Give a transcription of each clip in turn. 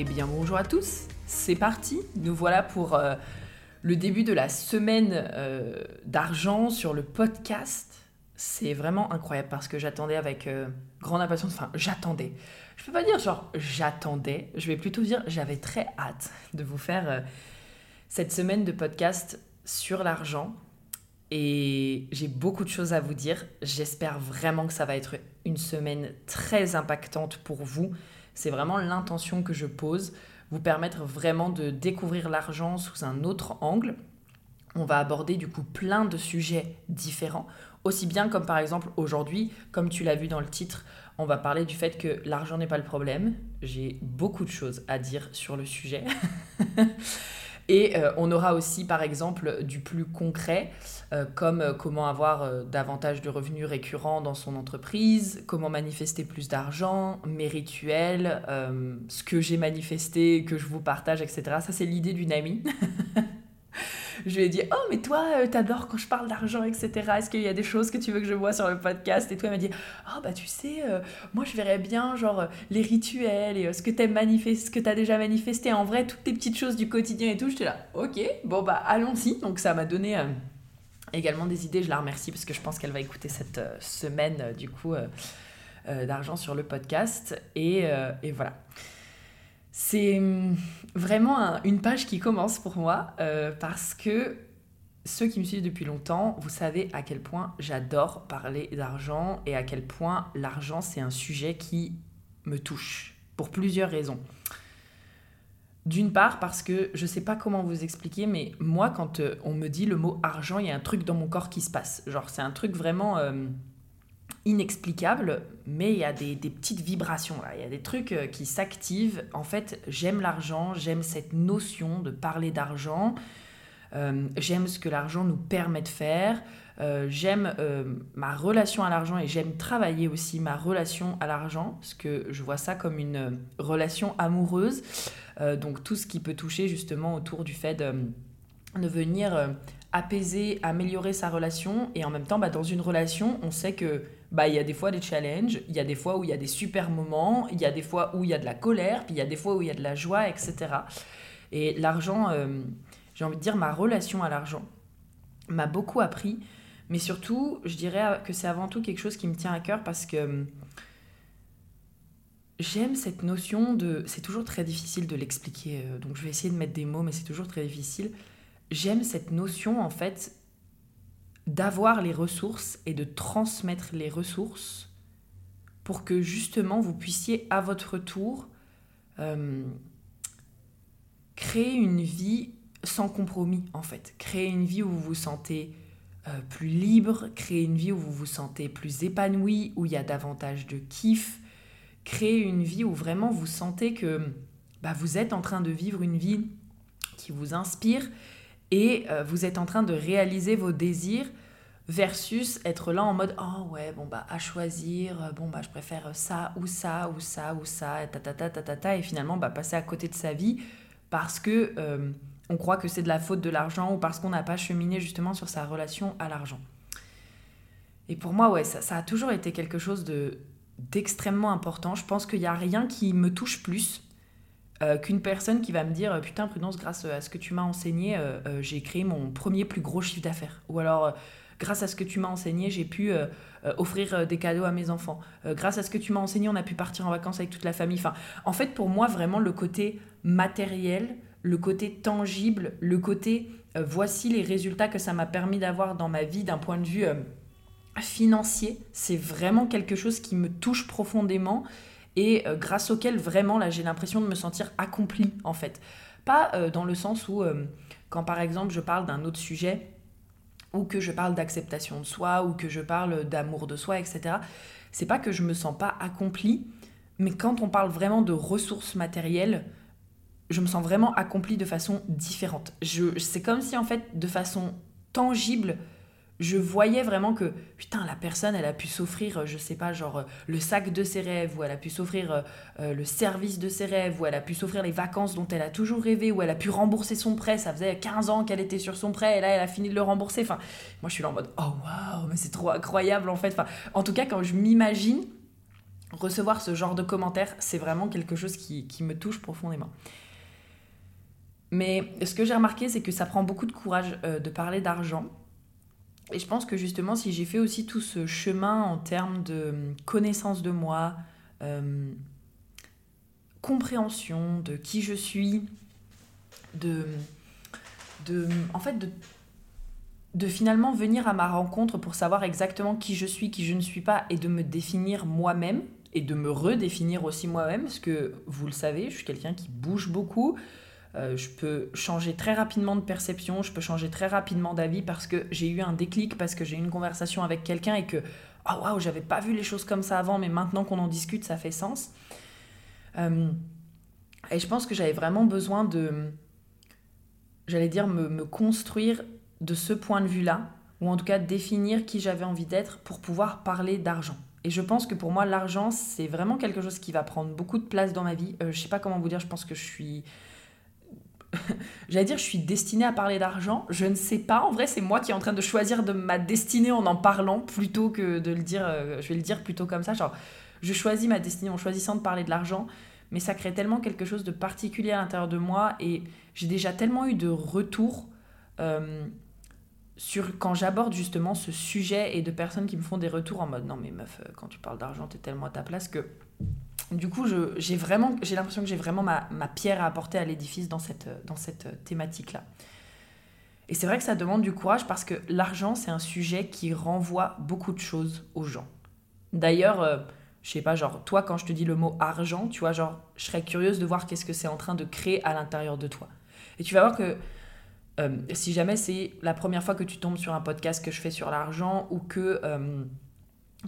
Eh bien bonjour à tous, c'est parti, nous voilà pour euh, le début de la semaine euh, d'argent sur le podcast. C'est vraiment incroyable parce que j'attendais avec euh, grande impatience, enfin j'attendais. Je peux pas dire genre j'attendais, je vais plutôt dire j'avais très hâte de vous faire cette semaine de podcast sur l'argent. Et j'ai beaucoup de choses à vous dire. J'espère vraiment que ça va être une semaine très impactante pour vous c'est vraiment l'intention que je pose, vous permettre vraiment de découvrir l'argent sous un autre angle. On va aborder du coup plein de sujets différents, aussi bien comme par exemple aujourd'hui, comme tu l'as vu dans le titre, on va parler du fait que l'argent n'est pas le problème. J'ai beaucoup de choses à dire sur le sujet. Et euh, on aura aussi, par exemple, du plus concret, euh, comme euh, comment avoir davantage de revenus récurrents dans son entreprise, comment manifester plus d'argent, mes rituels, ce que j'ai manifesté, que je vous partage, etc. Ça, c'est l'idée d'une amie. je lui ai dit Oh, mais toi, euh, t'adores quand je parle d'argent, etc. Est-ce qu'il y a des choses que tu veux que je vois sur le podcast? Et toi, elle m'a dit Oh, bah, tu sais, euh, moi, je verrais bien, genre, euh, les rituels et ce que ce que t'as déjà manifesté. En vrai, toutes tes petites choses du quotidien et tout. J'étais là Ok, bon, bah, allons-y. Donc, ça m'a donné. également des idées, je la remercie parce que je pense qu'elle va écouter cette semaine du coup d'argent sur le podcast et voilà. C'est hum, vraiment une page qui commence pour moi euh, parce que ceux qui me suivent depuis longtemps, vous savez à quel point j'adore parler d'argent et à quel point l'argent c'est un sujet qui me touche pour plusieurs raisons. D'une part parce que je ne sais pas comment vous expliquer, mais moi quand euh, on me dit le mot argent, il y a un truc dans mon corps qui se passe. Genre c'est un truc vraiment... Euh, inexplicable, mais il y a des, petites vibrations, il y a des trucs euh, qui s'activent. En fait, j'aime l'argent, j'aime cette notion de parler d'argent, euh, j'aime ce que l'argent nous permet de faire, euh, j'aime ma relation à l'argent et j'aime travailler aussi ma relation à l'argent, parce que je vois ça comme une relation amoureuse, donc tout ce qui peut toucher justement autour du fait de, de venir apaiser, améliorer sa relation, et en même temps, bah, dans une relation, on sait que bah il y a des fois des challenges, il y a des fois où il y a des super moments, il y a des fois où il y a de la colère, puis il y a des fois où il y a de la joie, etc. Et l'argent, euh, j'ai envie de dire, ma relation à l'argent m'a beaucoup appris, mais surtout, je dirais que c'est avant tout quelque chose qui me tient à cœur parce que euh, j'aime cette notion de... C'est toujours très difficile de l'expliquer, euh, donc je vais essayer de mettre des mots, mais c'est toujours très difficile. J'aime cette notion, en fait, d'avoir les ressources et de transmettre les ressources pour que justement vous puissiez à votre tour euh, créer une vie sans compromis en fait. Créer une vie où vous vous sentez euh, plus libre, créer une vie où vous vous sentez plus épanoui, où il y a davantage de kiff, créer une vie où vraiment vous sentez que bah, vous êtes en train de vivre une vie qui vous inspire et euh, vous êtes en train de réaliser vos désirs versus être là en mode oh ouais bon bah à choisir euh, bon bah je préfère ça ou ça ou ça ou ça ta ta ta ta ta, ta et finalement bah passer à côté de sa vie parce que euh, on croit que c'est de la faute de l'argent ou parce qu'on n'a pas cheminé justement sur sa relation à l'argent. Et pour moi ouais ça, a toujours été quelque chose de d'extrêmement important. Je pense qu'il n'y a rien qui me touche plus euh, qu'une personne qui va me dire putain prudence grâce à ce que tu m'as enseigné j'ai créé mon premier plus gros chiffre d'affaires ou alors grâce à ce que tu m'as enseigné, j'ai pu euh, euh, offrir euh, des cadeaux à mes enfants. grâce à ce que tu m'as enseigné, on a pu partir en vacances avec toute la famille. Enfin, en fait, pour moi, vraiment, le côté matériel, le côté tangible, le côté voici les résultats que ça m'a permis d'avoir dans ma vie d'un point de vue financier, c'est vraiment quelque chose qui me touche profondément et grâce auquel vraiment là j'ai l'impression de me sentir accomplie en fait. Pas dans le sens où quand par exemple je parle d'un autre sujet, ou que je parle d'acceptation de soi, ou que je parle d'amour de soi, etc. C'est pas que je me sens pas accomplie, Mais quand on parle vraiment de ressources matérielles, je me sens vraiment accomplie de façon différente. Je, c'est comme si en fait, de façon tangible, je voyais vraiment que putain la personne elle a pu s'offrir euh, je sais pas genre euh, le sac de ses rêves ou elle a pu s'offrir euh, le service de ses rêves ou elle a pu s'offrir les vacances dont elle a toujours rêvé ou elle a pu rembourser son prêt ça faisait 15 ans qu'elle était sur son prêt et là elle a fini de le rembourser. Enfin moi je suis là en mode oh waouh mais c'est trop incroyable en fait. En tout cas quand je m'imagine recevoir ce genre de commentaires c'est vraiment quelque chose qui, qui me touche profondément. Mais ce que j'ai remarqué c'est que ça prend beaucoup de courage de parler d'argent et je pense que justement, si j'ai fait aussi tout ce chemin en termes de connaissance de moi, euh, compréhension de qui je suis, de, en fait, de, de finalement venir à ma rencontre pour savoir exactement qui je suis, qui je ne suis pas, et de me définir moi-même, et de me redéfinir aussi moi-même, parce que vous le savez, je suis quelqu'un qui bouge beaucoup, euh, je peux changer très rapidement de perception, je peux changer très rapidement d'avis parce que j'ai eu un déclic, parce que j'ai eu une conversation avec quelqu'un et que, oh waouh, j'avais pas vu les choses comme ça avant, mais maintenant qu'on en discute, ça fait sens. Euh, et je pense que j'avais vraiment besoin de, j'allais dire, me, construire de ce point de vue-là, ou en tout cas définir qui j'avais envie d'être pour pouvoir parler d'argent. Et je pense que pour moi, l'argent, c'est vraiment quelque chose qui va prendre beaucoup de place dans ma vie. Euh, je sais pas comment vous dire, je pense que je suis j'allais dire, je suis destinée à parler d'argent. Je ne sais pas. En vrai, c'est moi qui est en train de choisir de ma destinée en en parlant plutôt que de le dire. Euh, je vais le dire plutôt comme ça. Genre, je choisis ma destinée en choisissant de parler de l'argent. Mais ça crée tellement quelque chose de particulier à l'intérieur de moi. Et j'ai déjà tellement eu de retours euh, sur quand j'aborde justement ce sujet et de personnes qui me font des retours en mode non, mais meuf, euh, quand tu parles d'argent, t'es tellement à ta place que du coup, j'ai vraiment, j'ai l'impression que j'ai vraiment ma, pierre à apporter à l'édifice dans cette, dans cette thématique-là. Et c'est vrai que ça demande du courage parce que l'argent, c'est un sujet qui renvoie beaucoup de choses aux gens. D'ailleurs, euh, je sais pas, genre, toi, quand je te dis le mot argent, tu vois, genre, je serais curieuse de voir qu'est-ce que c'est en train de créer à l'intérieur de toi. Et tu vas voir que euh, si jamais c'est la première fois que tu tombes sur un podcast que je fais sur l'argent ou que. Euh,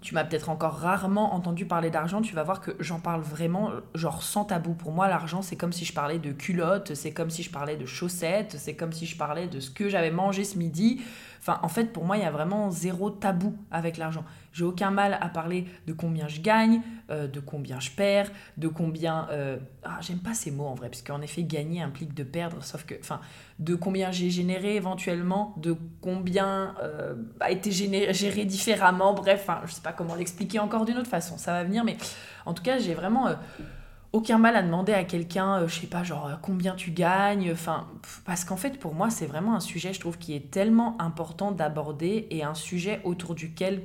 tu m'as peut-être encore rarement entendu parler d'argent, tu vas voir que j'en parle vraiment, genre sans tabou. Pour moi, l'argent, c'est comme si je parlais de culottes, c'est comme si je parlais de chaussettes, c'est comme si je parlais de ce que j'avais mangé ce midi. Enfin, en fait, pour moi, il y a vraiment zéro tabou avec l'argent. J'ai aucun mal à parler de combien je gagne, euh, de combien je perds, de combien. Euh, ah, j'aime pas ces mots en vrai, parce qu'en effet, gagner implique de perdre, sauf que. Enfin, de combien j'ai généré éventuellement, de combien euh, a été généré, géré différemment, bref, enfin, je sais pas comment l'expliquer encore d'une autre façon, ça va venir, mais en tout cas, j'ai vraiment aucun mal à demander à quelqu'un, je sais pas, genre combien tu gagnes, enfin, parce qu'en fait, pour moi, c'est vraiment un sujet, je trouve, qui est tellement important d'aborder et un sujet autour duquel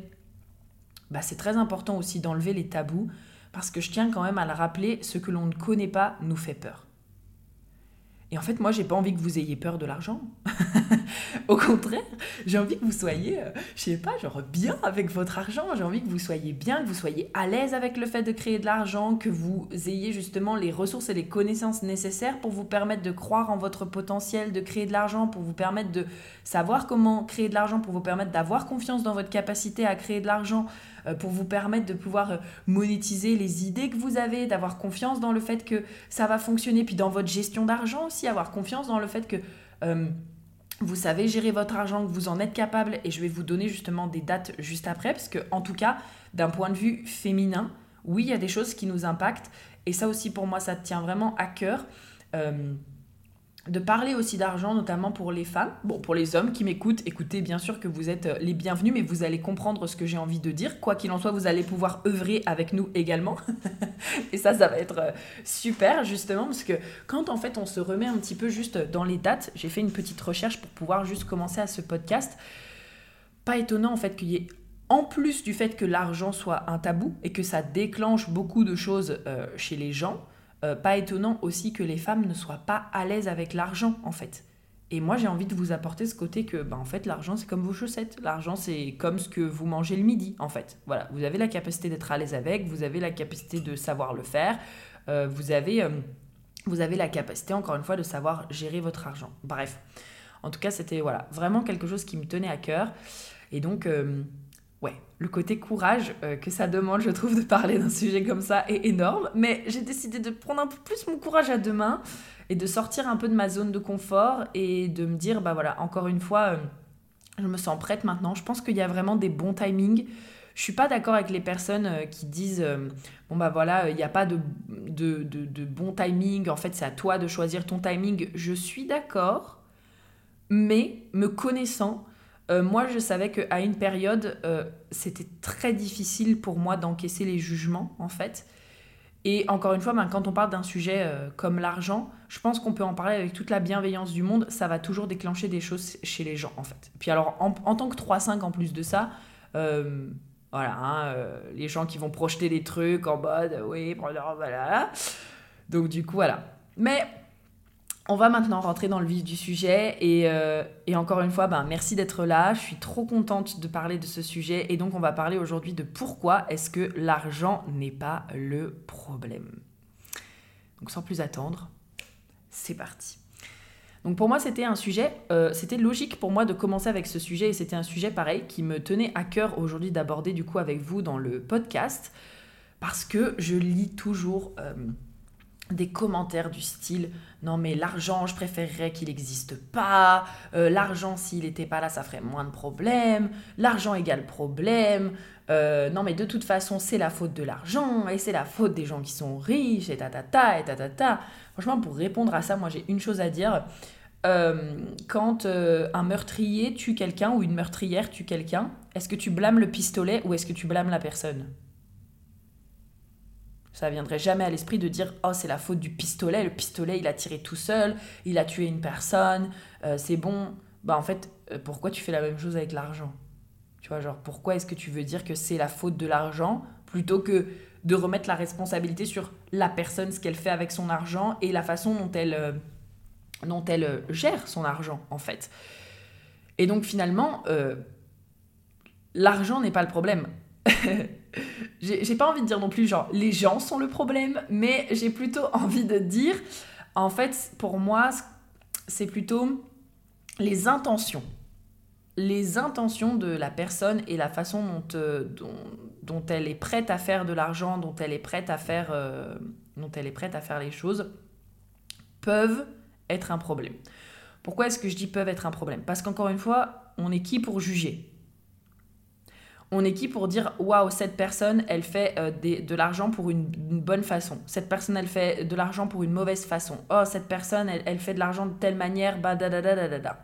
bah, c'est très important aussi d'enlever les tabous, parce que je tiens quand même à le rappeler, ce que l'on ne connaît pas nous fait peur. Et en fait, moi, j'ai pas envie que vous ayez peur de l'argent. Au contraire, j'ai envie que vous soyez, euh, je sais pas, genre bien avec votre argent. J'ai envie que vous soyez bien, que vous soyez à l'aise avec le fait de créer de l'argent, que vous ayez justement les ressources et les connaissances nécessaires pour vous permettre de croire en votre potentiel, de créer de l'argent, pour vous permettre de savoir comment créer de l'argent, pour vous permettre d'avoir confiance dans votre capacité à créer de l'argent, pour vous permettre de pouvoir euh, monétiser les idées que vous avez, d'avoir confiance dans le fait que ça va fonctionner, puis dans votre gestion d'argent aussi, avoir confiance dans le fait que euh, vous savez gérer votre argent, que vous en êtes capable, et je vais vous donner justement des dates juste après, parce que en tout cas, d'un point de vue féminin, oui, il y a des choses qui nous impactent, et ça aussi pour moi, ça tient vraiment à cœur de parler aussi d'argent, notamment pour les femmes. Bon, pour les hommes qui m'écoutent, écoutez, bien sûr que vous êtes euh, les bienvenus, mais vous allez comprendre ce que j'ai envie de dire. Quoi qu'il en soit, vous allez pouvoir œuvrer avec nous également. Et ça, ça va être euh, super, justement, parce que quand en fait on se remet un petit peu juste dans les dates, j'ai fait une petite recherche pour pouvoir juste commencer à ce podcast. Pas étonnant en fait qu'il y ait en plus du fait que l'argent soit un tabou et que ça déclenche beaucoup de choses euh, chez les gens, euh, pas étonnant aussi que les femmes ne soient pas à l'aise avec l'argent, en fait. Et moi, j'ai envie de vous apporter ce côté que, bah, en fait, l'argent, c'est comme vos chaussettes. L'argent, c'est comme ce que vous mangez le midi, en fait. Voilà, vous avez la capacité d'être à l'aise avec, vous avez la capacité de savoir le faire, euh, vous, avez, euh, vous avez la capacité, encore une fois, de savoir gérer votre argent. Bref, en tout cas, c'était voilà, vraiment quelque chose qui me tenait à cœur. Et donc, ouais, le côté courage euh, que ça demande, je trouve, de parler d'un sujet comme ça est énorme. Mais j'ai décidé de prendre un peu plus mon courage à deux mains et de sortir un peu de ma zone de confort et de me dire, bah voilà, encore une fois, euh, je me sens prête maintenant. Je pense qu'il y a vraiment des bons timings. Je suis pas d'accord avec les personnes euh, qui disent bon bah voilà il n'y a pas de, de, bon timing en fait c'est à toi de choisir ton timing je suis d'accord mais me connaissant euh, moi, je savais qu'à une période, euh, c'était très difficile pour moi d'encaisser les jugements, en fait. Et encore une fois, ben, quand on parle d'un sujet euh, comme l'argent, je pense qu'on peut en parler avec toute la bienveillance du monde. Ça va toujours déclencher des choses chez les gens, en fait. Puis alors, en, tant que 3-5 en plus de ça, voilà, hein, les gens qui vont projeter des trucs en mode, oui, voilà. Donc du coup, voilà. Mais on va maintenant rentrer dans le vif du sujet euh, et, encore une fois, ben, merci d'être là. Je suis trop contente de parler de ce sujet et donc on va parler aujourd'hui de pourquoi est-ce que l'argent n'est pas le problème. Donc sans plus attendre, c'est parti. Donc pour moi c'était un sujet, euh, c'était logique pour moi de commencer avec ce sujet et c'était un sujet pareil qui me tenait à cœur aujourd'hui d'aborder du coup avec vous dans le podcast parce que je lis toujours... Euh, des commentaires du style non mais l'argent je préférerais qu'il n'existe pas. Euh, l'argent s'il n'était pas là ça ferait moins de problèmes. L'argent égale problème. Euh, non mais de toute façon c'est la faute de l'argent et c'est la faute des gens qui sont riches et ta ta ta et ta ta ta franchement pour répondre à ça moi j'ai une chose à dire. Euh, quand un meurtrier tue quelqu'un ou une meurtrière tue quelqu'un est-ce que tu blâmes le pistolet ou est-ce que tu blâmes la personne? Ça viendrait jamais à l'esprit de dire oh c'est la faute du pistolet, le pistolet il a tiré tout seul, il a tué une personne, euh, c'est bon. Bah en fait, euh, pourquoi tu fais la même chose avec l'argent? Tu vois, genre pourquoi est-ce que tu veux dire que c'est la faute de l'argent plutôt que de remettre la responsabilité sur la personne, ce qu'elle fait avec son argent et la façon dont elle, euh, dont elle gère son argent en fait? Et donc finalement, l'argent n'est pas le problème. j'ai pas envie de dire non plus genre les gens sont le problème, mais j'ai plutôt envie de dire, en fait, pour moi, c'est plutôt les intentions. Les intentions de la personne et la façon dont, euh, dont, dont elle est prête à faire de l'argent, dont elle est prête à faire, euh, dont elle est prête à faire les choses, peuvent être un problème. Pourquoi est-ce que je dis peuvent être un problème? Parce qu'encore une fois, on est qui pour juger? On est qui pour dire waouh, cette personne, elle fait euh, de l'argent pour une, bonne façon. Cette personne, elle fait de l'argent pour une mauvaise façon. Oh, cette personne, elle, fait de l'argent de telle manière, bah da da da da da.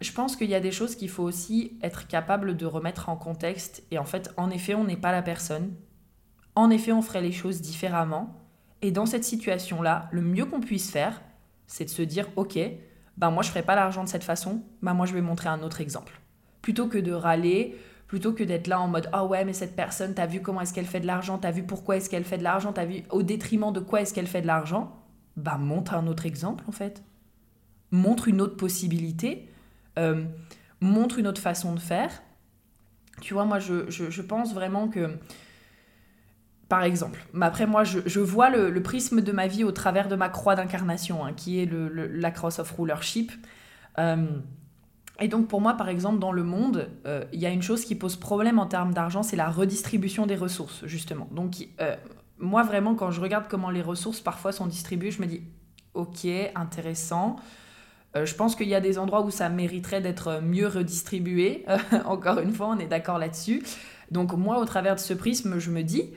Je pense qu'il y a des choses qu'il faut aussi être capable de remettre en contexte. Et en fait, en effet, on n'est pas la personne. En effet, on ferait les choses différemment. Et dans cette situation-là, le mieux qu'on puisse faire, c'est de se dire ok, ben moi je ferai pas l'argent de cette façon, ben moi je vais montrer un autre exemple plutôt que de râler, plutôt que d'être là en mode ah ouais mais cette personne t'as vu comment est-ce qu'elle fait de l'argent t'as vu pourquoi est-ce qu'elle fait de l'argent t'as vu au détriment de quoi est-ce qu'elle fait de l'argent bah montre un autre exemple en fait montre une autre possibilité euh, montre une autre façon de faire tu vois moi je, je, pense vraiment que par exemple, après moi je, je vois le, prisme de ma vie au travers de ma croix d'incarnation, hein, qui est le, la cross of rulership. Euh, et donc pour moi, par exemple, dans le monde, euh, il y a une chose qui pose problème en termes d'argent, c'est la redistribution des ressources, justement. Donc euh, moi, vraiment, quand je regarde comment les ressources parfois sont distribuées, je me dis, ok, intéressant. Euh, je pense qu'il y a des endroits où ça mériterait d'être mieux redistribué. Encore une fois, on est d'accord là-dessus. Donc moi, au travers de ce prisme, je me dis,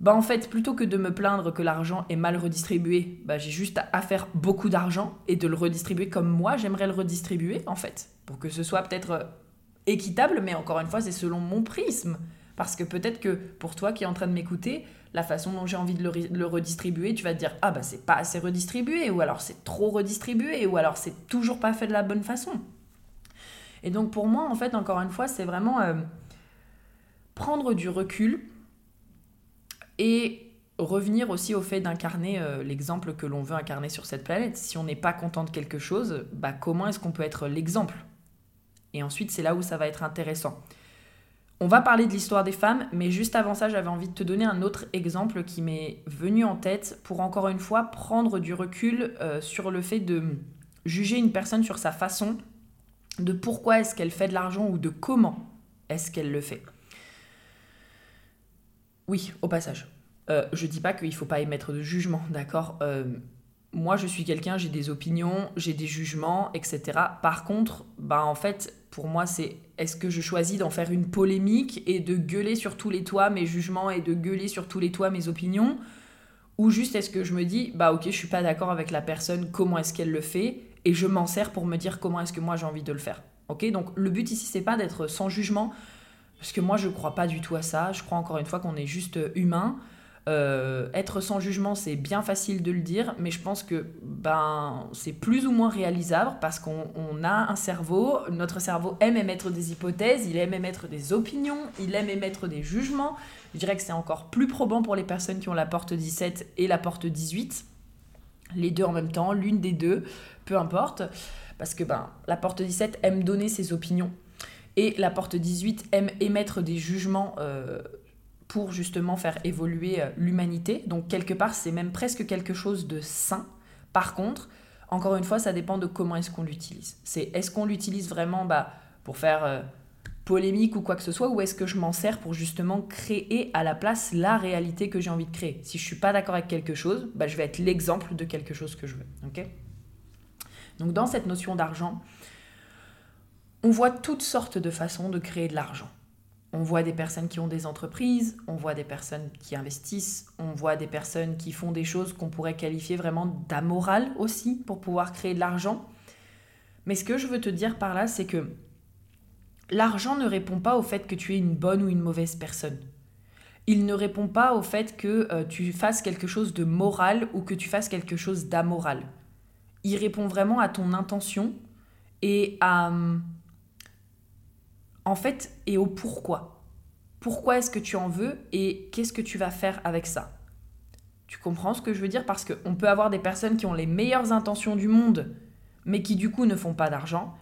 bah en fait, plutôt que de me plaindre que l'argent est mal redistribué, bah j'ai juste à faire beaucoup d'argent et de le redistribuer comme moi j'aimerais le redistribuer en fait, pour que ce soit peut-être euh, équitable, mais encore une fois, c'est selon mon prisme. Parce que peut-être que pour toi qui es en train de m'écouter, la façon dont j'ai envie de le, redistribuer, tu vas te dire ah bah c'est pas assez redistribué, ou alors c'est trop redistribué, ou alors c'est toujours pas fait de la bonne façon. Et donc pour moi, en fait, encore une fois, c'est vraiment euh, prendre du recul et revenir aussi au fait d'incarner euh, l'exemple que l'on veut incarner sur cette planète. Si on n'est pas content de quelque chose, bah comment est-ce qu'on peut être l'exemple? Et ensuite, c'est là où ça va être intéressant. On va parler de l'histoire des femmes, mais juste avant ça, j'avais envie de te donner un autre exemple qui m'est venu en tête pour encore une fois prendre du recul euh, sur le fait de juger une personne sur sa façon de pourquoi est-ce qu'elle fait de l'argent ou de comment est-ce qu'elle le fait. Oui, au passage. Euh, je dis pas qu'il faut pas émettre de jugement, d'accord euh, Moi, je suis quelqu'un, j'ai des opinions, j'ai des jugements, etc. Par contre, bah en fait, pour moi, c'est est-ce que je choisis d'en faire une polémique et de gueuler sur tous les toits mes jugements et de gueuler sur tous les toits mes opinions? Ou juste est-ce que je me dis bah ok, je suis pas d'accord avec la personne, comment est-ce qu'elle le fait? Et je m'en sers pour me dire comment est-ce que moi j'ai envie de le faire. Ok, donc le but ici c'est pas d'être sans jugement, parce que moi je crois pas du tout à ça. Je crois encore une fois qu'on est juste humain. Euh, être sans jugement, c'est bien facile de le dire, mais je pense que ben, c'est plus ou moins réalisable parce qu'on a un cerveau. Notre cerveau aime émettre des hypothèses, il aime émettre des opinions, il aime émettre des jugements. Je dirais que c'est encore plus probant pour les personnes qui ont la porte 17 et la porte 18. Les deux en même temps, l'une des deux, peu importe. Parce que ben, la porte 17 aime donner ses opinions et la porte 18 aime émettre des jugements euh, pour justement faire évoluer euh, l'humanité. Donc quelque part, c'est même presque quelque chose de sain. Par contre, encore une fois, ça dépend de comment est-ce qu'on l'utilise. C'est est-ce qu'on l'utilise vraiment bah, pour faire euh, polémique ou quoi que ce soit, ou est-ce que je m'en sers pour justement créer à la place la réalité que j'ai envie de créer? Si je suis pas d'accord avec quelque chose, bah, je vais être l'exemple de quelque chose que je veux. ok? Donc dans cette notion d'argent, on voit toutes sortes de façons de créer de l'argent. On voit des personnes qui ont des entreprises, on voit des personnes qui investissent, on voit des personnes qui font des choses qu'on pourrait qualifier vraiment d'amoral aussi pour pouvoir créer de l'argent. Mais ce que je veux te dire par là, c'est que l'argent ne répond pas au fait que tu es une bonne ou une mauvaise personne. Il ne répond pas au fait que euh, tu fasses quelque chose de moral ou que tu fasses quelque chose d'amoral. Il répond vraiment à ton intention et à hum, en fait, et au pourquoi. Pourquoi est-ce que tu en veux et qu'est-ce que tu vas faire avec ça? Tu comprends ce que je veux dire? Parce qu'on peut avoir des personnes qui ont les meilleures intentions du monde, mais qui du coup ne font pas d'argent.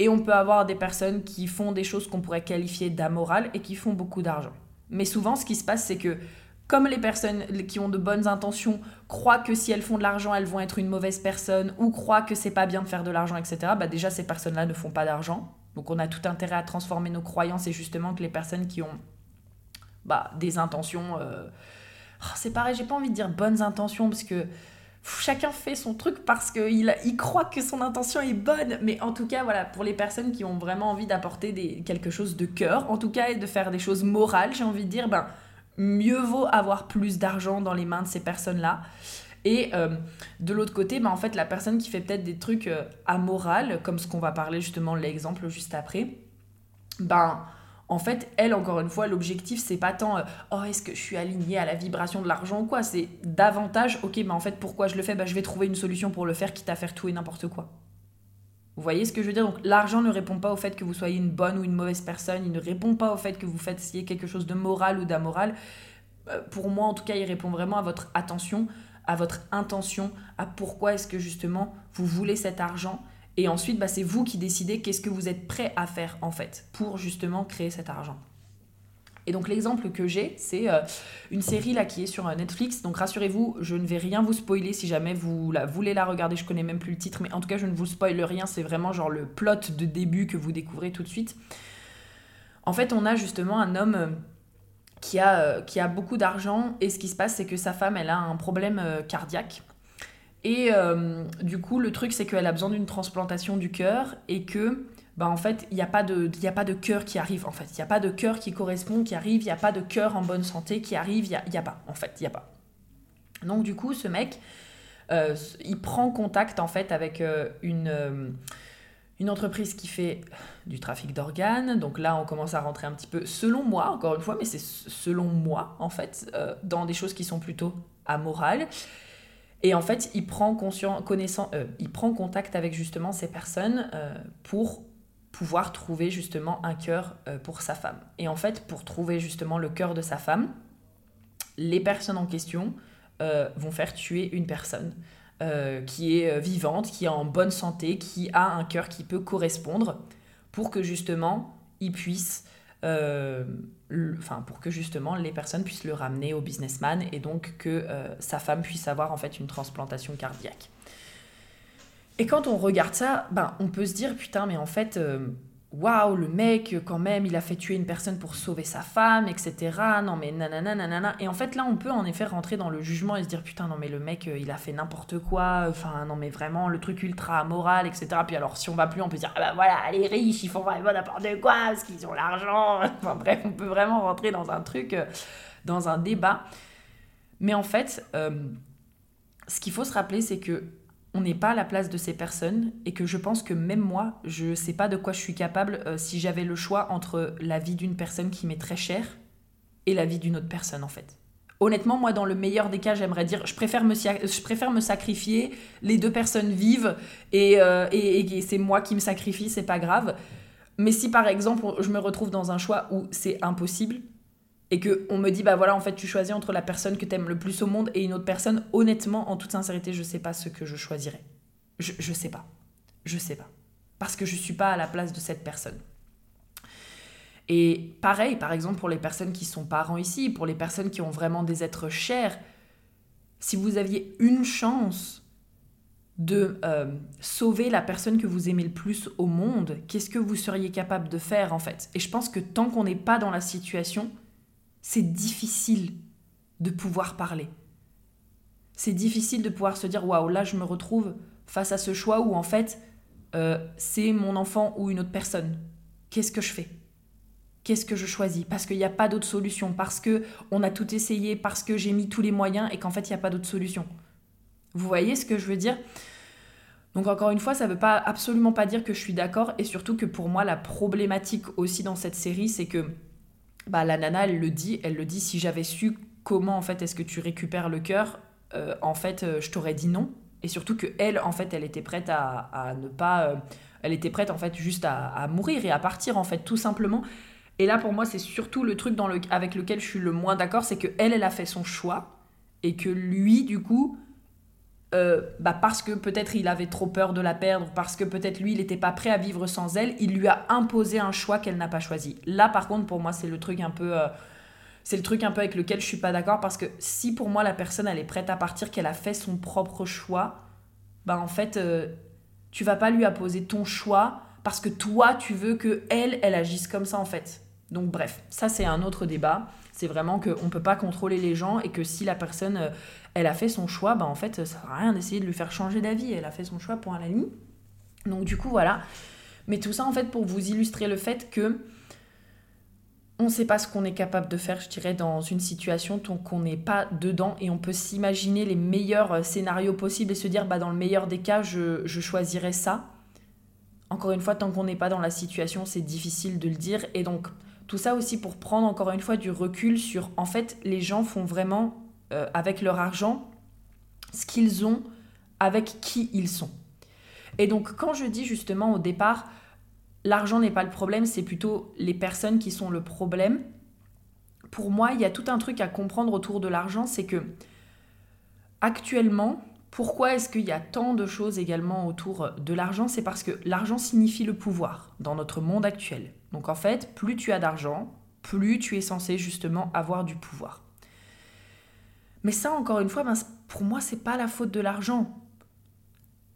Et on peut avoir des personnes qui font des choses qu'on pourrait qualifier d'amoral et qui font beaucoup d'argent. Mais souvent, ce qui se passe, c'est que comme les personnes qui ont de bonnes intentions croient que si elles font de l'argent, elles vont être une mauvaise personne ou croient que c'est pas bien de faire de l'argent, etc., bah déjà, ces personnes-là ne font pas d'argent. Donc on a tout intérêt à transformer nos croyances et justement que les personnes qui ont bah, des intentions... Euh, oh, c'est pareil, j'ai pas envie de dire bonnes intentions parce que chacun fait son truc parce qu'il il croit que son intention est bonne. Mais en tout cas, voilà, pour les personnes qui ont vraiment envie d'apporter quelque chose de cœur, en tout cas, et de faire des choses morales, j'ai envie de dire, ben, mieux vaut avoir plus d'argent dans les mains de ces personnes-là. Et euh, de l'autre côté, bah, en fait, la personne qui fait peut-être des trucs euh, amorales, comme ce qu'on va parler justement, l'exemple juste après, ben, en fait, elle, encore une fois, l'objectif, c'est pas tant euh, oh, est-ce que je suis alignée à la vibration de l'argent ou quoi, c'est davantage ok, mais en fait, pourquoi je le fais? Bah, Je vais trouver une solution pour le faire, quitte à faire tout et n'importe quoi. Vous voyez ce que je veux dire? Donc, l'argent ne répond pas au fait que vous soyez une bonne ou une mauvaise personne, il ne répond pas au fait que vous fassiez quelque chose de moral ou d'amoral. pour moi, en tout cas, il répond vraiment à votre attention à votre intention, à pourquoi est-ce que justement vous voulez cet argent. Et ensuite, bah, c'est vous qui décidez qu'est-ce que vous êtes prêt à faire en fait pour justement créer cet argent. Et donc l'exemple que j'ai, c'est euh, une série là qui est sur euh, Netflix. Donc rassurez-vous, je ne vais rien vous spoiler si jamais vous la, voulez la regarder. Je connais même plus le titre, mais en tout cas je ne vous spoile rien. C'est vraiment genre le plot de début que vous découvrez tout de suite. En fait, on a justement un homme euh, qui a, euh, qui a beaucoup d'argent. Et ce qui se passe c'est que sa femme elle a un problème euh, cardiaque. Et euh, du coup le truc c'est qu'elle a besoin d'une transplantation du cœur et que bah en fait il n'y a pas de a pas de cœur qui arrive en fait. Il n'y a pas de cœur qui correspond qui arrive. Il n'y a pas de cœur en bonne santé qui arrive. Il n'y a, y a, pas en fait il a pas. Donc du coup ce mec il prend contact en fait avec une une entreprise qui fait du trafic d'organes. Donc là, on commence à rentrer un petit peu, selon moi, encore une fois, mais c'est selon moi, en fait, euh, dans des choses qui sont plutôt amorales. Et en fait, il prend, euh, contact avec justement ces personnes euh, pour pouvoir trouver justement un cœur pour sa femme. Et en fait, pour trouver justement le cœur de sa femme, les personnes en question vont faire tuer une personne. Euh, qui est euh, vivante, qui est en bonne santé, qui a un cœur qui peut correspondre pour que justement il puisse, euh, enfin pour que justement les personnes puissent le ramener au businessman et donc que sa femme puisse avoir en fait une transplantation cardiaque. Et quand on regarde ça, ben, on peut se dire, putain, mais en fait, waouh, le mec, quand même, il a fait tuer une personne pour sauver sa femme, etc. Non, mais nanana, nanana. Et en fait, là, on peut en effet rentrer dans le jugement et se dire, putain, non, mais le mec, euh, il a fait n'importe quoi. Enfin, non, mais vraiment, le truc ultra moral, etc. Puis alors, si on va plus, on peut dire, ah ben voilà, les riches, ils font vraiment n'importe quoi parce qu'ils ont l'argent. Enfin, bref, on peut vraiment rentrer dans un truc, euh, dans un débat. Mais en fait, ce qu'il faut se rappeler, c'est que on n'est pas à la place de ces personnes et que je pense que même moi, je ne sais pas de quoi je suis capable euh, si j'avais le choix entre la vie d'une personne qui m'est très chère et la vie d'une autre personne en fait. Honnêtement, moi, dans le meilleur des cas, j'aimerais dire, je préfère me, sacrifier, les deux personnes vivent et, euh, et c'est moi qui me sacrifie, c'est pas grave. Mais si par exemple, je me retrouve dans un choix où c'est impossible, et que on me dit bah voilà en fait tu choisis entre la personne que t'aimes le plus au monde et une autre personne. Honnêtement en toute sincérité je sais pas ce que je choisirais. Je, je sais pas. Je sais pas. Parce que je suis pas à la place de cette personne. Et pareil par exemple pour les personnes qui sont parents ici pour les personnes qui ont vraiment des êtres chers si vous aviez une chance de euh, sauver la personne que vous aimez le plus au monde, qu'est-ce que vous seriez capable de faire en fait? Et je pense que tant qu'on n'est pas dans la situation, c'est difficile de pouvoir parler. C'est difficile de pouvoir se dire waouh, là je me retrouve face à ce choix où en fait euh, c'est mon enfant ou une autre personne. Qu'est-ce que je fais? Qu'est-ce que je choisis? Parce qu'il n'y a pas d'autre solution, parce que on a tout essayé, parce que j'ai mis tous les moyens et qu'en fait il n'y a pas d'autre solution. Vous voyez ce que je veux dire? Donc encore une fois, ça ne veut pas absolument pas dire que je suis d'accord et surtout que pour moi la problématique aussi dans cette série, c'est que bah, la nana, elle le dit, elle le dit, si j'avais su comment en fait est-ce que tu récupères le cœur, euh, en fait, euh, je t'aurais dit non. Et surtout que elle, en fait, elle était prête à, ne pas, euh, elle était prête en fait juste à, mourir et à partir en fait tout simplement. Et là, pour moi, c'est surtout le truc dans le, avec lequel je suis le moins d'accord, c'est que elle, elle a fait son choix et que lui, du coup, euh, bah parce que peut-être il avait trop peur de la perdre, parce que peut-être lui il n'était pas prêt à vivre sans elle, il lui a imposé un choix qu'elle n'a pas choisi. Là par contre pour moi c'est le truc un peu euh, c'est le truc un peu avec lequel je suis pas d'accord parce que si pour moi la personne elle est prête à partir, qu'elle a fait son propre choix, bah en fait euh, tu vas pas lui imposer ton choix parce que toi tu veux que elle elle agisse comme ça en fait. Donc bref, ça c'est un autre débat. C'est vraiment qu'on ne peut pas contrôler les gens et que si la personne, euh, elle a fait son choix, bah en fait, ça sert à rien d'essayer de lui faire changer d'avis. Elle a fait son choix, pour la ligne. Donc du coup, voilà. Mais tout ça, en fait, pour vous illustrer le fait que on ne sait pas ce qu'on est capable de faire, je dirais, dans une situation tant qu'on n'est pas dedans et on peut s'imaginer les meilleurs euh, scénarios possibles et se dire, bah, dans le meilleur des cas, je, je choisirais ça. Encore une fois, tant qu'on n'est pas dans la situation, c'est difficile de le dire. Et donc, tout ça aussi pour prendre encore une fois du recul sur, en fait, les gens font vraiment euh, avec leur argent ce qu'ils ont avec qui ils sont. Et donc quand je dis justement au départ, l'argent n'est pas le problème, c'est plutôt les personnes qui sont le problème, pour moi, il y a tout un truc à comprendre autour de l'argent, c'est que actuellement, pourquoi est-ce qu'il y a tant de choses également autour de l'argent? C'est parce que l'argent signifie le pouvoir dans notre monde actuel. Donc en fait, plus tu as d'argent, plus tu es censé justement avoir du pouvoir. Mais ça, encore une fois, ben, pour moi, c'est pas la faute de l'argent.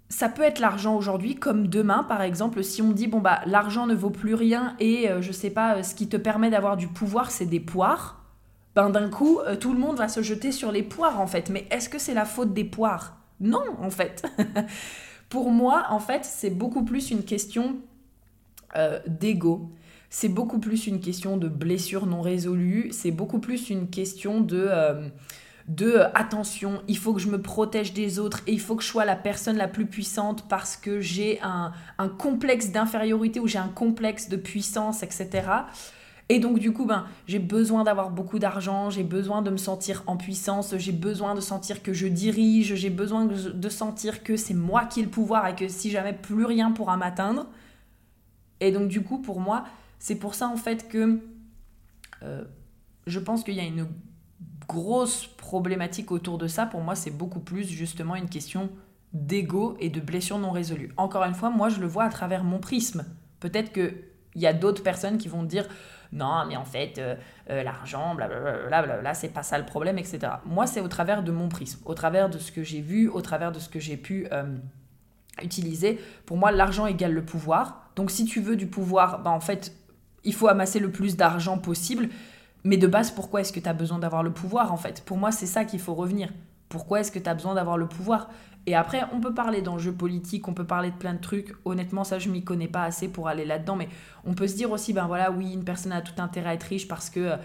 Ça peut être l'argent aujourd'hui, comme demain, par exemple, si on dit bon bah l'argent ne vaut plus rien et euh, je sais pas, euh, ce qui te permet d'avoir du pouvoir, c'est des poires. Ben d'un coup, euh, tout le monde va se jeter sur les poires en fait. Mais est-ce que c'est la faute des poires? Non, en fait. Pour moi, en fait, c'est beaucoup plus une question euh, d'ego. C'est beaucoup plus une question de blessures non résolues. C'est beaucoup plus une question de... Euh, de euh, attention, il faut que je me protège des autres et il faut que je sois la personne la plus puissante parce que j'ai un, un complexe d'infériorité ou j'ai un complexe de puissance, etc. Et donc du coup, ben, j'ai besoin d'avoir beaucoup d'argent, j'ai besoin de me sentir en puissance, j'ai besoin de sentir que je dirige, j'ai besoin de sentir que c'est moi qui ai le pouvoir et que si jamais plus rien pourra m'atteindre. Et donc du coup, pour moi, c'est pour ça en fait que euh, je pense qu'il y a une grosse problématique autour de ça. Pour moi, c'est beaucoup plus justement une question d'ego et de blessures non résolues. Encore une fois, moi, je le vois à travers mon prisme. Peut-être qu'il y a d'autres personnes qui vont dire non, mais en fait, euh, euh, l'argent, blablabla, c'est pas ça le problème, etc. Moi, c'est au travers de mon prisme, au travers de ce que j'ai vu, au travers de ce que j'ai pu euh, utiliser. Pour moi, l'argent égale le pouvoir. Donc si tu veux du pouvoir, bah, en fait, il faut amasser le plus d'argent possible. Mais de base, pourquoi est-ce que tu as besoin d'avoir le pouvoir en fait? Pour moi, c'est ça qu'il faut revenir. Pourquoi est-ce que tu as besoin d'avoir le pouvoir? Et après, on peut parler d'enjeux politiques, on peut parler de plein de trucs. Honnêtement, ça, je m'y connais pas assez pour aller là-dedans. Mais on peut se dire aussi, ben voilà, oui, une personne a tout intérêt à être riche parce que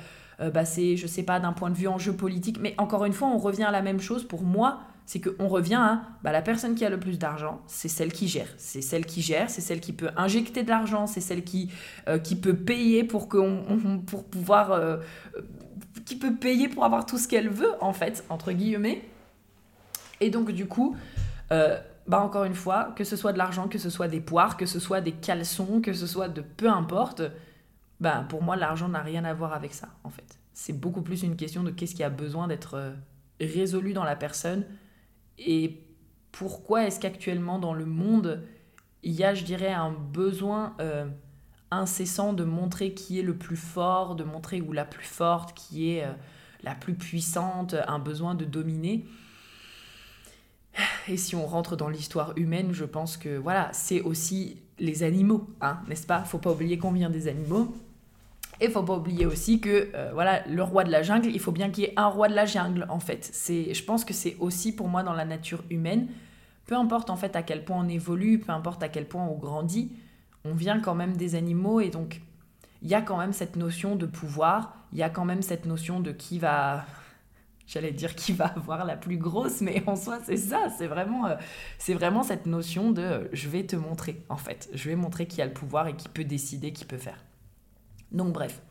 euh, bah, c'est, je sais pas, d'un point de vue enjeu politique. Mais encore une fois, on revient à la même chose. Pour moi, c'est qu'on revient à bah, la personne qui a le plus d'argent, c'est celle qui gère. C'est celle qui gère, c'est celle qui peut injecter de l'argent, c'est celle qui, euh, qui peut payer pour, qu'on, pour pouvoir. Euh, qui peut payer pour avoir tout ce qu'elle veut, en fait, entre guillemets. Et donc, du coup, euh, bah encore une fois, que ce soit de l'argent, que ce soit des poires, que ce soit des caleçons, que ce soit de peu importe, bah pour moi, l'argent n'a rien à voir avec ça, en fait. C'est beaucoup plus une question de qu'est-ce qui a besoin d'être résolu dans la personne et pourquoi est-ce qu'actuellement dans le monde, il y a, je dirais, un besoin euh, incessant de montrer qui est le plus fort, de montrer ou la plus forte, qui est euh, la plus puissante, un besoin de dominer? Et si on rentre dans l'histoire humaine, je pense que voilà, c'est aussi les animaux, hein, n'est-ce pas? Faut pas oublier qu'on vient des animaux. Et faut pas oublier aussi que euh, voilà, le roi de la jungle, il faut bien qu'il y ait un roi de la jungle en fait. C'est je pense que c'est aussi pour moi dans la nature humaine, peu importe en fait à quel point on évolue, peu importe à quel point on grandit, on vient quand même des animaux et donc il y a quand même cette notion de pouvoir, il y a quand même cette notion de qui va j'allais dire qui va avoir la plus grosse mais en soi c'est ça, c'est vraiment euh, c'est vraiment cette notion de je vais te montrer en fait, je vais montrer qui a le pouvoir et qui peut décider, qui peut faire. Donc bref.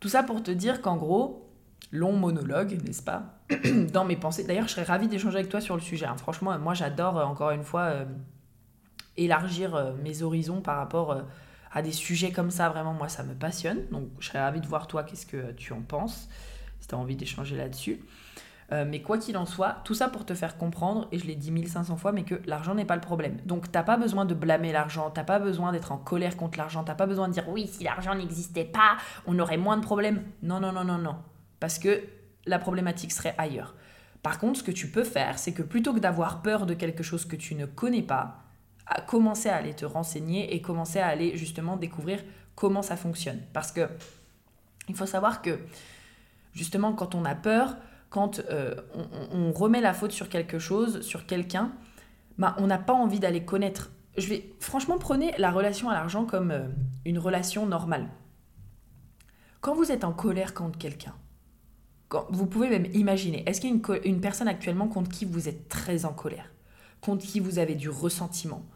Tout ça pour te dire qu'en gros, long monologue, n'est-ce pas Dans mes pensées. D'ailleurs, je serais ravie d'échanger avec toi sur le sujet. Hein. Franchement, moi j'adore euh, encore une fois euh, élargir euh, mes horizons par rapport à des sujets comme ça. Vraiment, moi ça me passionne. Donc je serais ravie de voir toi qu'est-ce que tu en penses, si tu as envie d'échanger là-dessus. Euh, mais quoi qu'il en soit, tout ça pour te faire comprendre, et je l'ai dit 1500 fois, mais que l'argent n'est pas le problème. Donc t'as pas besoin de blâmer l'argent, t'as pas besoin d'être en colère contre l'argent, t'as pas besoin de dire oui, si l'argent n'existait pas, on aurait moins de problèmes. Non, non, non, non, non. Parce que la problématique serait ailleurs. Par contre, ce que tu peux faire, c'est que plutôt que d'avoir peur de quelque chose que tu ne connais pas, à commencer à aller te renseigner et commencer à aller justement découvrir comment ça fonctionne. Parce que il faut savoir que justement quand on a peur, quand euh, on, remet la faute sur quelque chose, sur quelqu'un, bah, on n'a pas envie d'aller connaître. Je vais, franchement, prenez la relation à l'argent comme euh, une relation normale. Quand vous êtes en colère contre quelqu'un, vous pouvez même imaginer, est-ce qu'il y a une, personne actuellement contre qui vous êtes très en colère, contre qui vous avez du ressentiment,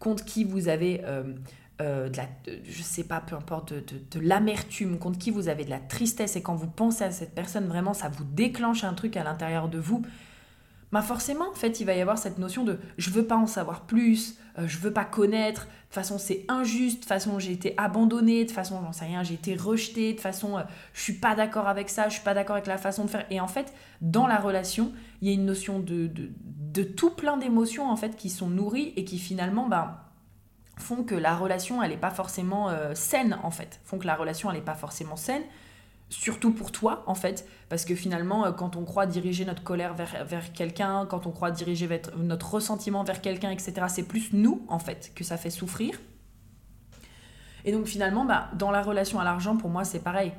contre qui vous avez euh, euh, de la, je sais pas, peu importe, de, de, l'amertume, contre qui vous avez de la tristesse, et quand vous pensez à cette personne, vraiment, ça vous déclenche un truc à l'intérieur de vous, bah forcément, en fait, il va y avoir cette notion de je veux pas en savoir plus, euh, je veux pas connaître, de toute façon, c'est injuste, de toute façon, j'ai été abandonnée, de toute façon, j'en sais rien, j'ai été rejetée, de toute façon, euh, je suis pas d'accord avec ça, je suis pas d'accord avec la façon de faire. Et en fait, dans la relation, il y a une notion de, de, tout plein d'émotions, en fait, qui sont nourries et qui finalement, bah, font que la relation, elle n'est pas forcément euh, saine, en fait. Font que la relation, elle n'est pas forcément saine, surtout pour toi, en fait. Parce que finalement, euh, quand on croit diriger notre colère vers, vers quelqu'un, quand on croit diriger notre ressentiment vers quelqu'un, etc., c'est plus nous, en fait, que ça fait souffrir. Et donc finalement, bah, dans la relation à l'argent, pour moi, c'est pareil.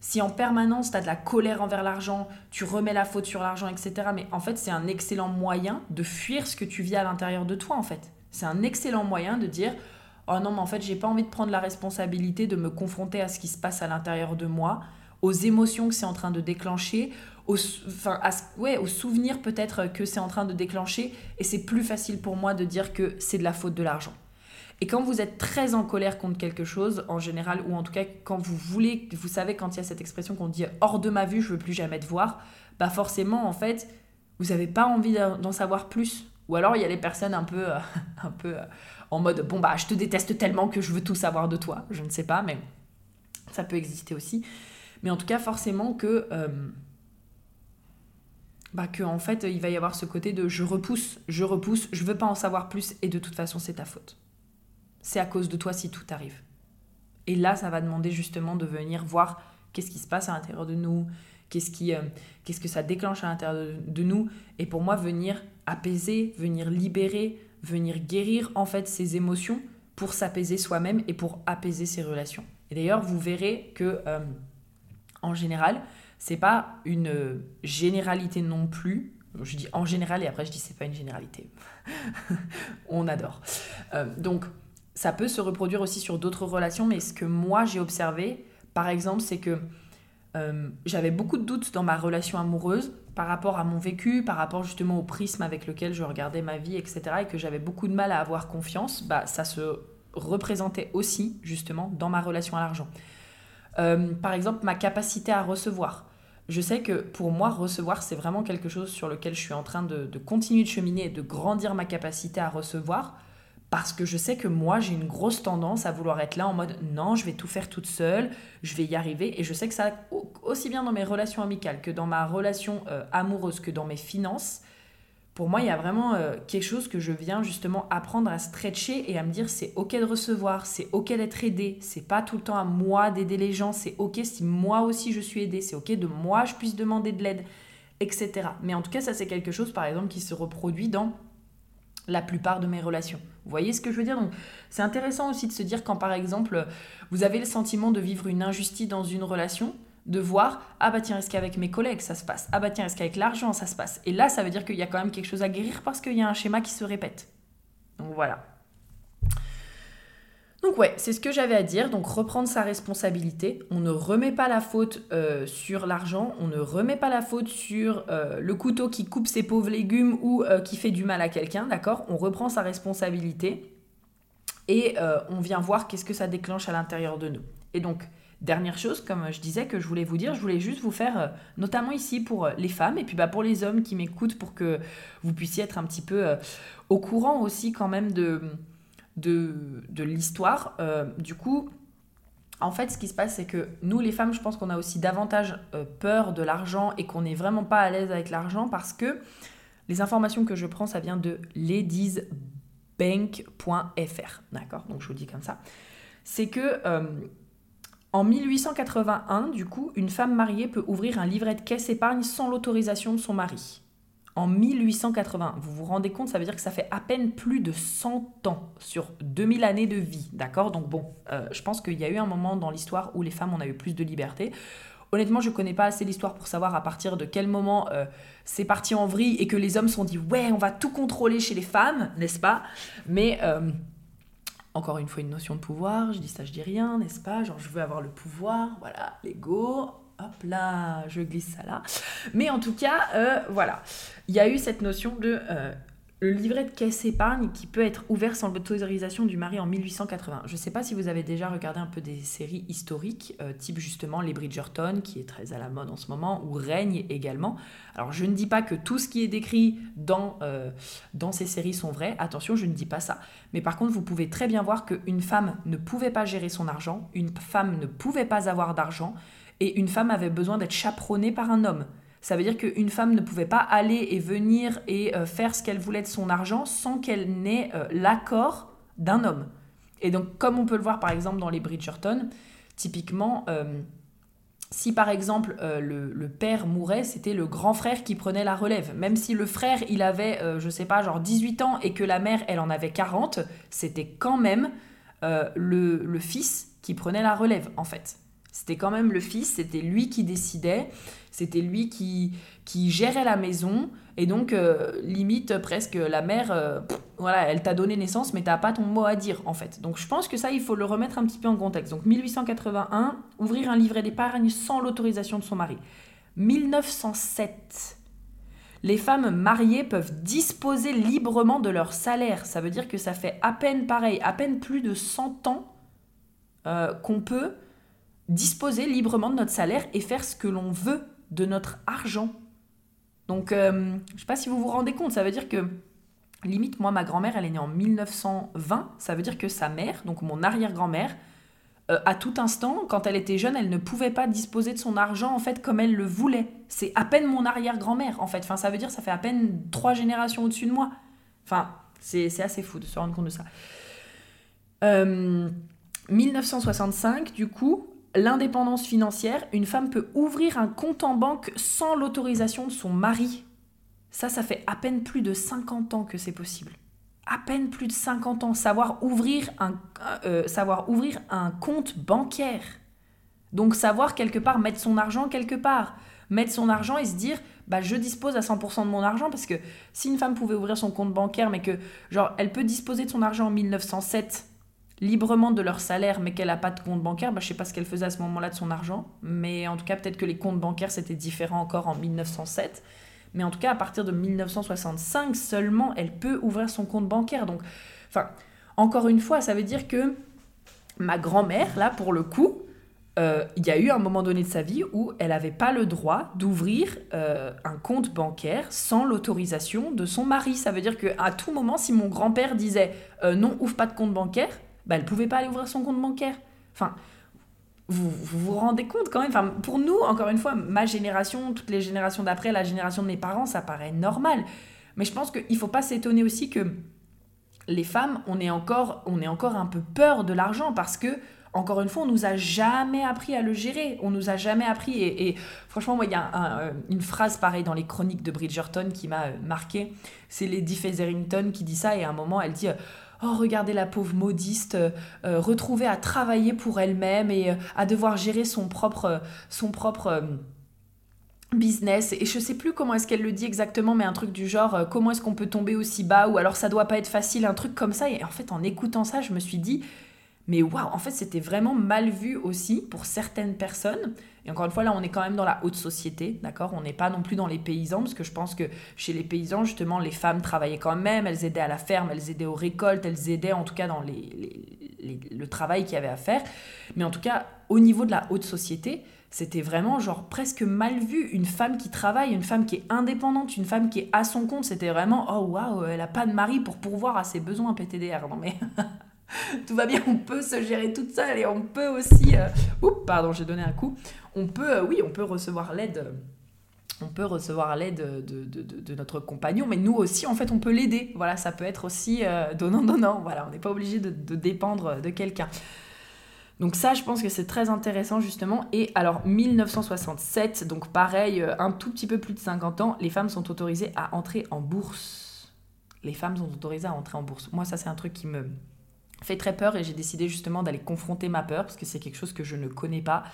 Si en permanence, tu as de la colère envers l'argent, tu remets la faute sur l'argent, etc., mais en fait, c'est un excellent moyen de fuir ce que tu vis à l'intérieur de toi, en fait. C'est un excellent moyen de dire Oh non, mais en fait, j'ai pas envie de prendre la responsabilité de me confronter à ce qui se passe à l'intérieur de moi, aux émotions que c'est en train de déclencher, aux, enfin, ouais, aux souvenirs peut-être que c'est en train de déclencher. Et c'est plus facile pour moi de dire que c'est de la faute de l'argent. Et quand vous êtes très en colère contre quelque chose, en général, ou en tout cas quand vous voulez, vous savez quand il y a cette expression qu'on dit hors de ma vue, je veux plus jamais te voir, bah forcément en fait, vous n'avez pas envie d'en savoir plus. Ou alors il y a les personnes un peu, euh, un peu euh, en mode bon bah je te déteste tellement que je veux tout savoir de toi. Je ne sais pas, mais ça peut exister aussi. Mais en tout cas, forcément que, euh, bah que en fait il va y avoir ce côté de je repousse, je repousse, je veux pas en savoir plus et de toute façon c'est ta faute. C'est à cause de toi si tout arrive. Et là, ça va demander justement de venir voir qu'est-ce qui se passe à l'intérieur de nous, qu'est-ce qui, qu'est-ce que ça déclenche à l'intérieur de nous. Et pour moi, venir apaiser, venir libérer venir guérir en fait ses émotions pour s'apaiser soi-même et pour apaiser ses relations. Et d'ailleurs, vous verrez que euh, en général, c'est pas une généralité non plus. Je dis en général et après je dis c'est pas une généralité. On adore. Euh, donc ça peut se reproduire aussi sur d'autres relations, mais ce que moi j'ai observé, par exemple, c'est que euh, j'avais beaucoup de doutes dans ma relation amoureuse par rapport à mon vécu, par rapport justement au prisme avec lequel je regardais ma vie, etc. Et que j'avais beaucoup de mal à avoir confiance, bah, ça se représentait aussi justement dans ma relation à l'argent. Euh, par exemple, ma capacité à recevoir. Je sais que pour moi, recevoir, c'est vraiment quelque chose sur lequel je suis en train de, de continuer de cheminer et de grandir ma capacité à recevoir parce que je sais que moi, j'ai une grosse tendance à vouloir être là en mode non, je vais tout faire toute seule, je vais y arriver. Et je sais que ça, aussi bien dans mes relations amicales que dans ma relation euh, amoureuse, que dans mes finances, pour moi, il y a vraiment euh, quelque chose que je viens justement apprendre à stretcher et à me dire c'est ok de recevoir, c'est ok d'être aidé, c'est pas tout le temps à moi d'aider les gens, c'est ok si moi aussi je suis aidé, c'est ok de moi je puisse demander de l'aide, etc. Mais en tout cas, ça c'est quelque chose par exemple qui se reproduit dans la plupart de mes relations. Vous voyez ce que je veux dire? Donc, c'est intéressant aussi de se dire quand, par exemple, vous avez le sentiment de vivre une injustice dans une relation, de voir ah bah tiens est-ce qu'avec mes collègues ça se passe? Ah bah tiens est-ce qu'avec l'argent ça se passe? Et là ça veut dire qu'il y a quand même quelque chose à guérir parce qu'il y a un schéma qui se répète. Donc voilà donc ouais, c'est ce que j'avais à dire. Donc reprendre sa responsabilité. On ne remet pas la faute euh, sur l'argent, on ne remet pas la faute sur euh, le couteau qui coupe ses pauvres légumes ou euh, qui fait du mal à quelqu'un, d'accord? On reprend sa responsabilité et on vient voir qu'est-ce que ça déclenche à l'intérieur de nous. Et donc, dernière chose, comme je disais, que je voulais vous dire, je voulais juste vous faire, notamment ici pour les femmes et puis bah, pour les hommes qui m'écoutent, pour que vous puissiez être un petit peu au courant aussi quand même de de, l'histoire. Euh, du coup, en fait, ce qui se passe, c'est que nous, les femmes, je pense qu'on a aussi davantage euh, peur de l'argent et qu'on n'est vraiment pas à l'aise avec l'argent parce que les informations que je prends, ça vient de ladiesbank.fr. D'accord? Donc, je vous dis comme ça. C'est que euh, en 1881, du coup, une femme mariée peut ouvrir un livret de caisse épargne sans l'autorisation de son mari en 1880. Vous vous rendez compte, ça veut dire que ça fait à peine plus de 100 ans sur 2000 années de vie, d'accord? Donc bon, euh, je pense qu'il y a eu un moment dans l'histoire où les femmes, on a eu plus de liberté. Honnêtement, je connais pas assez l'histoire pour savoir à partir de quel moment euh, c'est parti en vrille et que les hommes se sont dit ouais, on va tout contrôler chez les femmes, n'est-ce pas? Mais euh, encore une fois, une notion de pouvoir, je dis ça, je dis rien, n'est-ce pas? Genre, je veux avoir le pouvoir, voilà, l'ego, hop là, je glisse ça là. Mais en tout cas, euh, voilà, il y a eu cette notion de euh, le livret de caisse épargne qui peut être ouvert sans l'autorisation du mari en 1880. Je ne sais pas si vous avez déjà regardé un peu des séries historiques, euh, type justement les Bridgerton, qui est très à la mode en ce moment, ou Règne également. Alors je ne dis pas que tout ce qui est décrit dans, dans ces séries sont vrais, attention, je ne dis pas ça. Mais par contre, vous pouvez très bien voir qu'une femme ne pouvait pas gérer son argent, une femme ne pouvait pas avoir d'argent, et une femme avait besoin d'être chaperonnée par un homme. Ça veut dire qu'une femme ne pouvait pas aller et venir et euh, faire ce qu'elle voulait de son argent sans qu'elle n'ait euh, l'accord d'un homme. Et donc, comme on peut le voir par exemple dans les Bridgerton, typiquement, euh, si par exemple le, père mourait, c'était le grand frère qui prenait la relève. Même si le frère, il avait, je sais pas, genre 18 ans et que la mère, elle en avait 40, c'était quand même le fils qui prenait la relève en fait. C'était quand même le fils, c'était lui qui décidait, c'était lui qui, qui gérait la maison. Et donc, euh, limite, presque, la mère, euh, voilà, elle t'a donné naissance, mais t'as pas ton mot à dire, en fait. Donc, je pense que ça, il faut le remettre un petit peu en contexte. Donc, 1881, ouvrir un livret d'épargne sans l'autorisation de son mari. 1907, les femmes mariées peuvent disposer librement de leur salaire. Ça veut dire que ça fait à peine pareil, à peine plus de 100 ans euh, qu'on peut disposer librement de notre salaire et faire ce que l'on veut de notre argent. Donc, euh, je ne sais pas si vous vous rendez compte, ça veut dire que, limite, moi, ma grand-mère, elle est née en 1920, ça veut dire que sa mère, donc mon arrière-grand-mère, euh, à tout instant, quand elle était jeune, elle ne pouvait pas disposer de son argent, en fait, comme elle le voulait. C'est à peine mon arrière-grand-mère, en fait. Enfin, ça veut dire, ça fait à peine trois générations au-dessus de moi. Enfin, c'est assez fou de se rendre compte de ça. 1965, euh, du coup, l'indépendance financière, une femme peut ouvrir un compte en banque sans l'autorisation de son mari. Ça, ça fait à peine plus de 50 ans que c'est possible. à peine plus de 50 ans, savoir ouvrir un, euh, savoir ouvrir un compte bancaire. Donc savoir quelque part mettre son argent quelque part. Mettre son argent et se dire, bah, je dispose à 100% de mon argent parce que si une femme pouvait ouvrir son compte bancaire, mais que, genre, elle peut disposer de son argent en 1907 librement de leur salaire, mais qu'elle n'a pas de compte bancaire, bah, je sais pas ce qu'elle faisait à ce moment-là de son argent. Mais en tout cas, peut-être que les comptes bancaires, c'était différent encore en 1907. Mais en tout cas, à partir de 1965 seulement, elle peut ouvrir son compte bancaire. Donc, enfin, encore une fois, ça veut dire que ma grand-mère, là, pour le coup, euh, il y a eu un moment donné de sa vie où elle n'avait pas le droit d'ouvrir euh, un compte bancaire sans l'autorisation de son mari. Ça veut dire qu'à tout moment, si mon grand-père disait euh, non, ouvre pas de compte bancaire, bah, elle pouvait pas aller ouvrir son compte bancaire. Enfin, vous, vous, rendez compte quand même enfin, Pour nous, encore une fois, ma génération, toutes les générations d'après, la génération de mes parents, ça paraît normal. Mais je pense qu'il ne faut pas s'étonner aussi que les femmes, on est encore, on est encore un peu peur de l'argent parce que encore une fois, on nous a jamais appris à le gérer. On nous a jamais appris. Et, franchement, moi, il y a une phrase pareille dans les chroniques de Bridgerton qui m'a marqué. C'est Lady Featherington qui dit ça. Et à un moment, elle dit Oh, regardez la pauvre modiste, euh, euh, retrouvée à travailler pour elle-même et euh, à devoir gérer son propre, son propre business. Et je sais plus comment est-ce qu'elle le dit exactement, mais un truc du genre comment est-ce qu'on peut tomber aussi bas ou alors ça doit pas être facile, un truc comme ça. Et en fait, en écoutant ça, je me suis dit mais waouh, en fait, c'était vraiment mal vu aussi pour certaines personnes. Et encore une fois, là, on est quand même dans la haute société, d'accord? On n'est pas non plus dans les paysans, parce que je pense que chez les paysans, justement, les femmes travaillaient quand même, elles aidaient à la ferme, elles aidaient aux récoltes, elles aidaient en tout cas dans le travail qu'il y avait à faire. Mais en tout cas, au niveau de la haute société, c'était vraiment genre presque mal vu. Une femme qui travaille, une femme qui est indépendante, une femme qui est à son compte, c'était vraiment oh waouh, elle a pas de mari pour pourvoir à ses besoins PTDR. Non mais tout va bien, on peut se gérer toute seule et on peut aussi. Euh, oups, pardon, j'ai donné un coup. On peut, euh, oui, on peut recevoir l'aide. Euh, on peut recevoir l'aide de, de, de, notre compagnon, mais nous aussi, en fait, on peut l'aider. Voilà, ça peut être aussi donnant-donnant. Voilà, on n'est pas obligé de, dépendre de quelqu'un. Donc ça, je pense que c'est très intéressant justement. Et alors 1967, donc pareil, un tout petit peu plus de 50 ans, les femmes sont autorisées à entrer en bourse. Les femmes sont autorisées à entrer en bourse. Moi, ça c'est un truc qui me, fait très peur et j'ai décidé justement d'aller confronter ma peur parce que c'est quelque chose que je ne connais pas.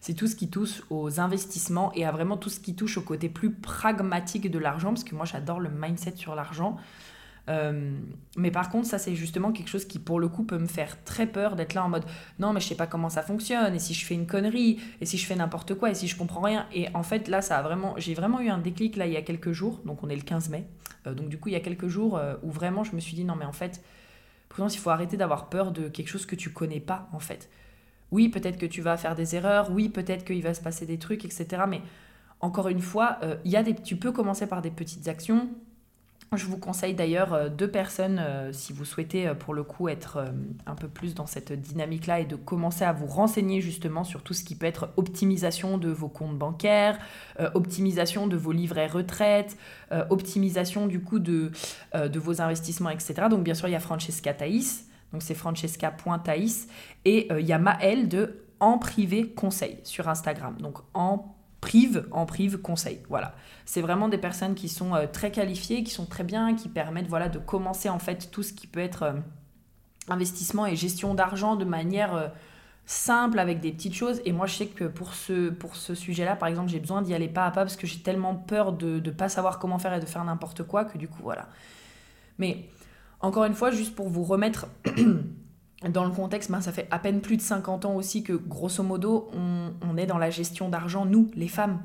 C'est tout ce qui touche aux investissements et à vraiment tout ce qui touche au côté plus pragmatique de l'argent parce que moi j'adore le mindset sur l'argent. Euh, mais par contre, ça c'est justement quelque chose qui pour le coup peut me faire très peur d'être là en mode non mais je sais pas comment ça fonctionne et si je fais une connerie et si je fais n'importe quoi et si je comprends rien et en fait là ça a vraiment j'ai vraiment eu un déclic là il y a quelques jours donc on est le 15 mai euh, donc du coup il y a quelques jours euh, où vraiment je me suis dit non mais en fait Prudence, il faut arrêter d'avoir peur de quelque chose que tu connais pas, en fait. Oui, peut-être que tu vas faire des erreurs, oui, peut-être qu'il va se passer des trucs, etc. Mais encore une fois, euh, tu peux commencer par des petites actions, je vous conseille d'ailleurs euh, deux personnes, euh, si vous souhaitez euh, pour le coup être un peu plus dans cette dynamique-là et de commencer à vous renseigner justement sur tout ce qui peut être optimisation de vos comptes bancaires, optimisation de vos livrets retraite, optimisation du coup de, vos investissements, etc. Donc bien sûr, il y a Francesca Thaïs, donc c'est francesca.thaïs, et il y a Maëlle de En Privé Conseil sur Instagram. Donc en prive, en prive, conseil. Voilà. C'est vraiment des personnes qui sont euh, très qualifiées, qui sont très bien, qui permettent voilà, de commencer en fait tout ce qui peut être euh, investissement et gestion d'argent de manière euh, simple avec des petites choses. Et moi, je sais que pour ce, pour ce sujet-là, par exemple, j'ai besoin d'y aller pas à pas parce que j'ai tellement peur de ne pas savoir comment faire et de faire n'importe quoi que du coup, voilà. Mais encore une fois, juste pour vous remettre dans le contexte, ben, ça fait à peine plus de 50 ans aussi que, grosso modo, on, est dans la gestion d'argent, nous, les femmes.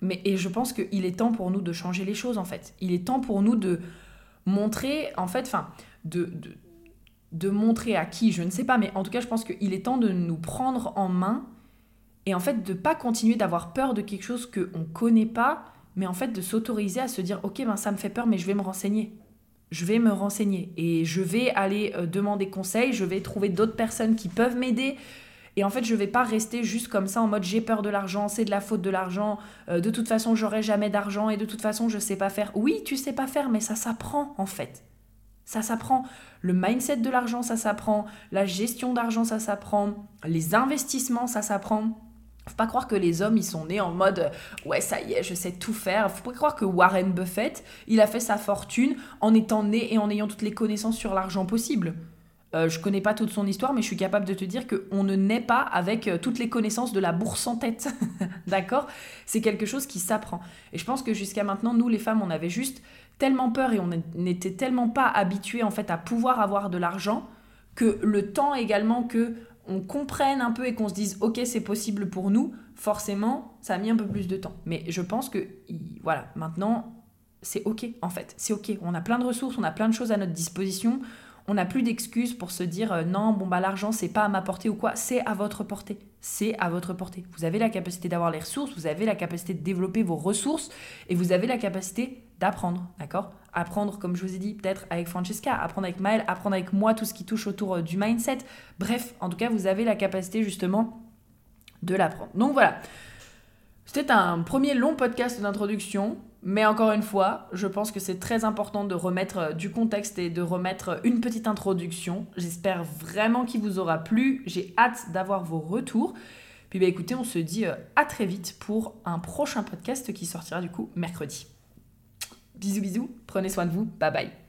Mais, et je pense qu'il est temps pour nous de changer les choses, en fait. Il est temps pour nous de montrer, en fait, enfin, de, de, montrer à qui, je ne sais pas, mais en tout cas, je pense qu'il est temps de nous prendre en main et en fait de pas continuer d'avoir peur de quelque chose qu'on ne connaît pas, mais en fait de s'autoriser à se dire, ok, ben ça me fait peur, mais je vais me renseigner je vais me renseigner et je vais aller euh, demander conseil, je vais trouver d'autres personnes qui peuvent m'aider. Et en fait, je vais pas rester juste comme ça en mode j'ai peur de l'argent, c'est de la faute de l'argent, euh, de toute façon, j'aurai jamais d'argent et de toute façon, je sais pas faire. Oui, tu sais pas faire, mais ça s'apprend en fait. Ça s'apprend. Le mindset de l'argent, ça s'apprend. La gestion d'argent, ça s'apprend. Les investissements, ça s'apprend. Faut pas croire que les hommes, ils sont nés en mode ouais, ça y est, je sais tout faire. Faut pas croire que Warren Buffett, il a fait sa fortune en étant né et en ayant toutes les connaissances sur l'argent possible. Euh, je connais pas toute son histoire, mais je suis capable de te dire qu'on ne naît pas avec euh, toutes les connaissances de la bourse en tête. D'accord? C'est quelque chose qui s'apprend. Et je pense que jusqu'à maintenant, nous les femmes, on avait juste tellement peur et on n'était tellement pas habitués en fait à pouvoir avoir de l'argent que le temps également que on comprenne un peu et qu'on se dise ok c'est possible pour nous, forcément ça a mis un peu plus de temps. Mais je pense que voilà maintenant c'est ok en fait, c'est ok. On a plein de ressources, on a plein de choses à notre disposition on n'a plus d'excuses pour se dire euh, non, bon bah l'argent c'est pas à ma portée ou quoi, c'est à votre portée. C'est à votre portée. Vous avez la capacité d'avoir les ressources, vous avez la capacité de développer vos ressources et vous avez la capacité d'apprendre, d'accord? Apprendre, comme je vous ai dit, peut-être avec Francesca, apprendre avec Maëlle, apprendre avec moi tout ce qui touche autour euh, du mindset. Bref, en tout cas, vous avez la capacité justement de l'apprendre. Donc voilà. C'était un premier long podcast d'introduction. Mais encore une fois, je pense que c'est très important de remettre euh, du contexte et de remettre une petite introduction. J'espère vraiment qu'il vous aura plu. J'ai hâte d'avoir vos retours. Puis bah écoutez, on se dit euh, à très vite pour un prochain podcast qui sortira du coup mercredi. Bisous bisous, prenez soin de vous, bye bye.